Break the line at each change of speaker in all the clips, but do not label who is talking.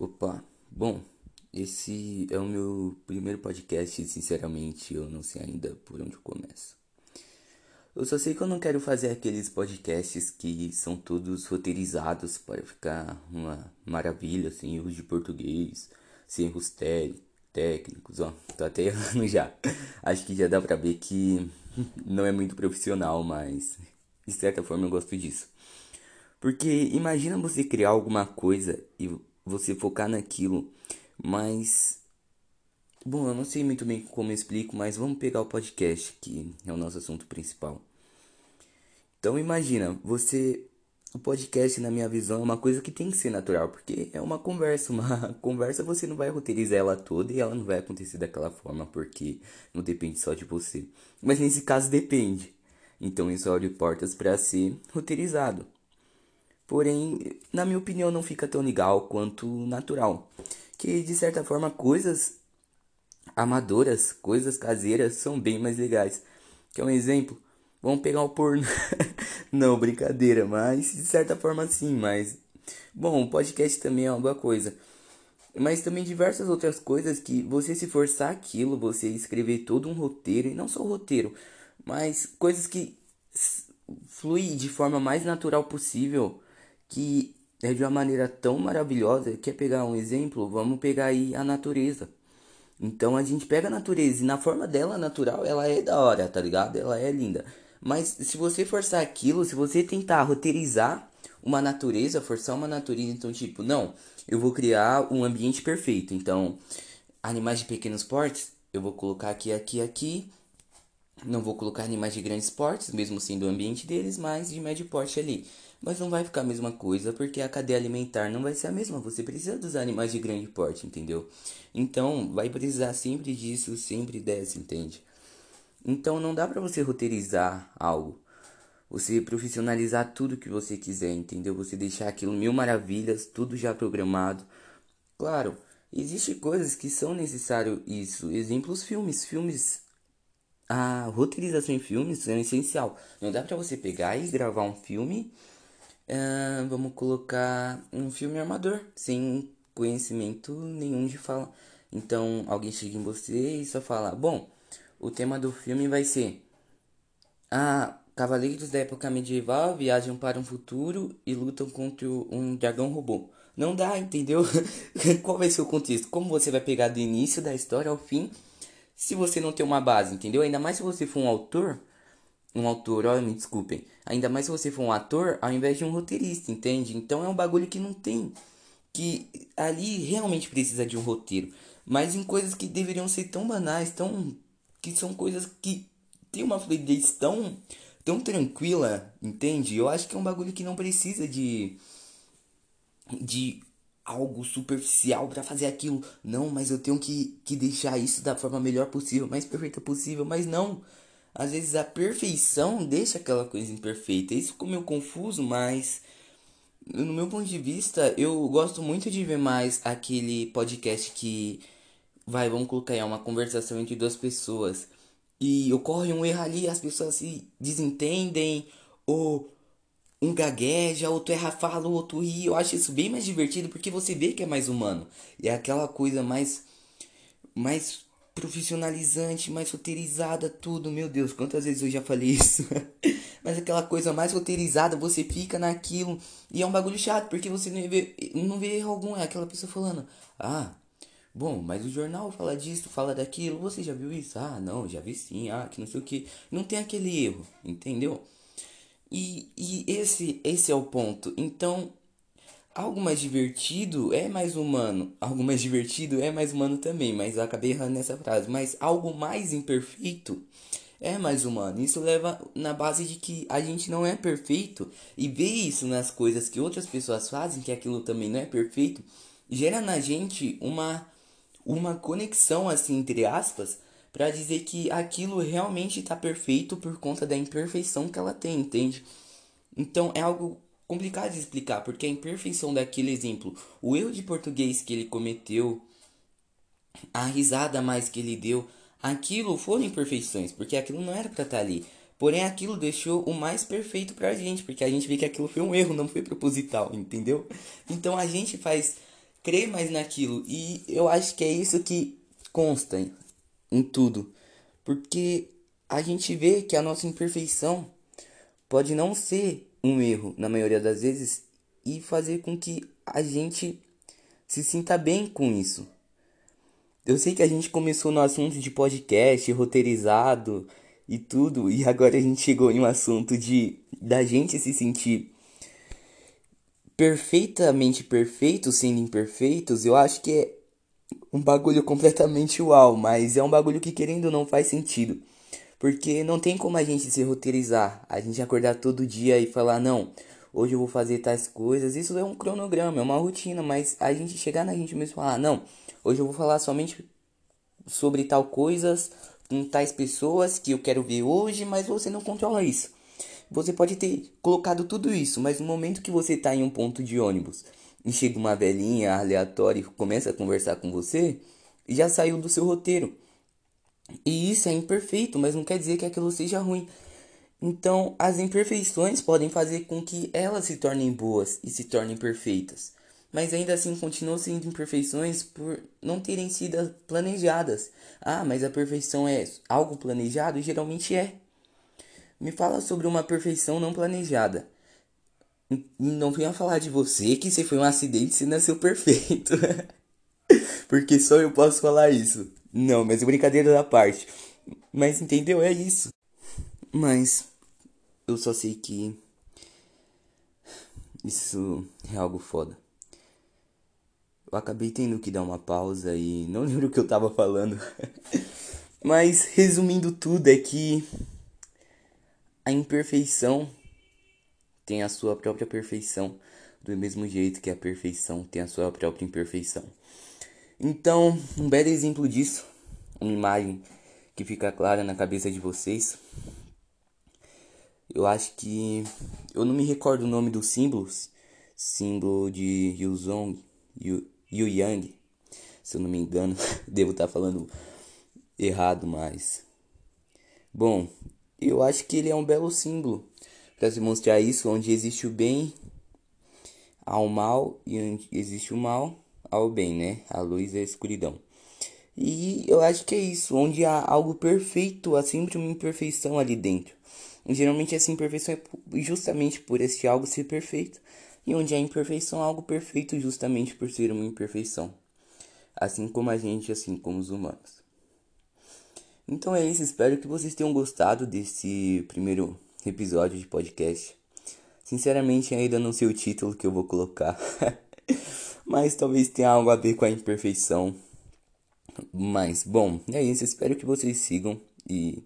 Opa, bom, esse é o meu primeiro podcast e sinceramente eu não sei ainda por onde eu começo. Eu só sei que eu não quero fazer aqueles podcasts que são todos roteirizados para ficar uma maravilha, sem erros de português, sem erros técnicos, ó, tô até errando já. Acho que já dá pra ver que não é muito profissional, mas de certa forma eu gosto disso. Porque imagina você criar alguma coisa e você focar naquilo. Mas. Bom, eu não sei muito bem como eu explico, mas vamos pegar o podcast, que é o nosso assunto principal. Então imagina, você. O podcast, na minha visão, é uma coisa que tem que ser natural, porque é uma conversa. Uma conversa você não vai roteirizar ela toda e ela não vai acontecer daquela forma, porque não depende só de você. Mas nesse caso depende. Então isso abre portas para ser roteirizado. Porém, na minha opinião, não fica tão legal quanto natural. Que de certa forma, coisas amadoras, coisas caseiras são bem mais legais. Que é um exemplo. Vamos pegar o porno. não, brincadeira, mas de certa forma sim, mas. Bom, o podcast também é uma boa coisa. Mas também diversas outras coisas que você se forçar aquilo, você escrever todo um roteiro, e não só o roteiro, mas coisas que flui de forma mais natural possível que é de uma maneira tão maravilhosa. Quer pegar um exemplo? Vamos pegar aí a natureza. Então a gente pega a natureza e na forma dela natural, ela é da hora, tá ligado? Ela é linda. Mas se você forçar aquilo, se você tentar roteirizar uma natureza, forçar uma natureza, então tipo, não, eu vou criar um ambiente perfeito. Então, animais de pequenos portes, eu vou colocar aqui, aqui, aqui. Não vou colocar animais de grandes portes, mesmo sendo o ambiente deles, mas de médio porte ali. Mas não vai ficar a mesma coisa porque a cadeia alimentar não vai ser a mesma. Você precisa dos animais de grande porte, entendeu? Então vai precisar sempre disso, sempre dessa, entende? Então não dá para você roteirizar algo. Você profissionalizar tudo que você quiser, entendeu? Você deixar aquilo mil maravilhas, tudo já programado. Claro, existem coisas que são necessário isso. Exemplos filmes, filmes a roteirização em filmes é essencial. Não dá para você pegar e gravar um filme Uh, vamos colocar um filme armador, sem conhecimento nenhum de fala. Então alguém chega em você e só fala: Bom, o tema do filme vai ser ah, Cavaleiros da época medieval viajam para um futuro e lutam contra um dragão robô. Não dá, entendeu? Qual vai ser o contexto? Como você vai pegar do início da história ao fim se você não tem uma base, entendeu? Ainda mais se você for um autor um autor, olha, me desculpem. Ainda mais se você for um ator ao invés de um roteirista, entende? Então é um bagulho que não tem. Que ali realmente precisa de um roteiro. Mas em coisas que deveriam ser tão banais, tão. que são coisas que tem uma fluidez tão. tão tranquila, entende? Eu acho que é um bagulho que não precisa de. de algo superficial para fazer aquilo. Não, mas eu tenho que, que deixar isso da forma melhor possível, mais perfeita possível. Mas não. Às vezes a perfeição deixa aquela coisa imperfeita. Isso ficou meio confuso, mas no meu ponto de vista, eu gosto muito de ver mais aquele podcast que vai, vamos colocar aí, é uma conversação entre duas pessoas e ocorre um erro ali, as pessoas se desentendem ou um gagueja, outro erra fala, outro ri. Eu acho isso bem mais divertido porque você vê que é mais humano. E é aquela coisa mais mais profissionalizante, mais roteirizada, tudo. Meu Deus, quantas vezes eu já falei isso? Mas aquela coisa mais roteirizada, você fica naquilo. E é um bagulho chato, porque você não vê, não vê erro algum. É aquela pessoa falando: Ah, bom, mas o jornal fala disso, fala daquilo. Você já viu isso? Ah, não, já vi sim. Ah, que não sei o que. Não tem aquele erro, entendeu? E, e esse, esse é o ponto. Então, Algo mais divertido é mais humano. Algo mais divertido é mais humano também, mas eu acabei errando nessa frase. Mas algo mais imperfeito é mais humano. Isso leva na base de que a gente não é perfeito e ver isso nas coisas que outras pessoas fazem, que aquilo também não é perfeito, gera na gente uma uma conexão assim entre aspas para dizer que aquilo realmente está perfeito por conta da imperfeição que ela tem, entende? Então é algo complicado de explicar, porque a imperfeição daquele exemplo, o erro de português que ele cometeu, a risada mais que ele deu, aquilo foram imperfeições, porque aquilo não era para estar tá ali. Porém, aquilo deixou o mais perfeito pra gente, porque a gente vê que aquilo foi um erro, não foi proposital, entendeu? Então a gente faz crer mais naquilo. E eu acho que é isso que consta em tudo. Porque a gente vê que a nossa imperfeição pode não ser um erro na maioria das vezes e fazer com que a gente se sinta bem com isso. Eu sei que a gente começou no assunto de podcast, roteirizado e tudo, e agora a gente chegou em um assunto de da gente se sentir perfeitamente perfeitos sendo imperfeitos. Eu acho que é um bagulho completamente uau, mas é um bagulho que querendo ou não faz sentido. Porque não tem como a gente se roteirizar, a gente acordar todo dia e falar, não, hoje eu vou fazer tais coisas. Isso é um cronograma, é uma rotina, mas a gente chegar na gente mesmo e falar, não, hoje eu vou falar somente sobre tal coisas com tais pessoas que eu quero ver hoje, mas você não controla isso. Você pode ter colocado tudo isso, mas no momento que você está em um ponto de ônibus e chega uma velhinha aleatória e começa a conversar com você, já saiu do seu roteiro. E isso é imperfeito, mas não quer dizer que aquilo seja ruim. Então, as imperfeições podem fazer com que elas se tornem boas e se tornem perfeitas. Mas ainda assim continuam sendo imperfeições por não terem sido planejadas. Ah, mas a perfeição é algo planejado? Geralmente é. Me fala sobre uma perfeição não planejada. Não venha falar de você que você foi um acidente e nasceu perfeito. Porque só eu posso falar isso. Não, mas é brincadeira da parte. Mas entendeu? É isso. Mas eu só sei que isso é algo foda. Eu acabei tendo que dar uma pausa e não lembro o que eu tava falando. Mas resumindo tudo é que a imperfeição tem a sua própria perfeição, do mesmo jeito que a perfeição tem a sua própria imperfeição. Então, um belo exemplo disso, uma imagem que fica clara na cabeça de vocês. Eu acho que eu não me recordo o nome dos símbolos, símbolo de Yuzong, Yu, Yu Yang, se eu não me engano, devo estar falando errado, mas bom, eu acho que ele é um belo símbolo para se mostrar isso, onde existe o bem ao mal e onde existe o mal ao bem, né? A luz e a escuridão. E eu acho que é isso, onde há algo perfeito, há sempre uma imperfeição ali dentro. E, geralmente essa imperfeição é justamente por este algo ser perfeito. E onde há imperfeição, há algo perfeito justamente por ser uma imperfeição. Assim como a gente, assim como os humanos. Então é isso, espero que vocês tenham gostado desse primeiro episódio de podcast. Sinceramente, ainda não sei o título que eu vou colocar. mas talvez tenha algo a ver com a imperfeição. Mas, bom, é isso. Espero que vocês sigam e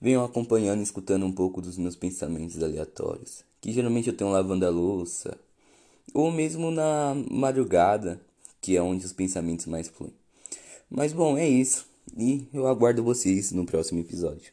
venham acompanhando escutando um pouco dos meus pensamentos aleatórios. Que geralmente eu tenho lavando a louça, ou mesmo na madrugada, que é onde os pensamentos mais fluem. Mas, bom, é isso. E eu aguardo vocês no próximo episódio.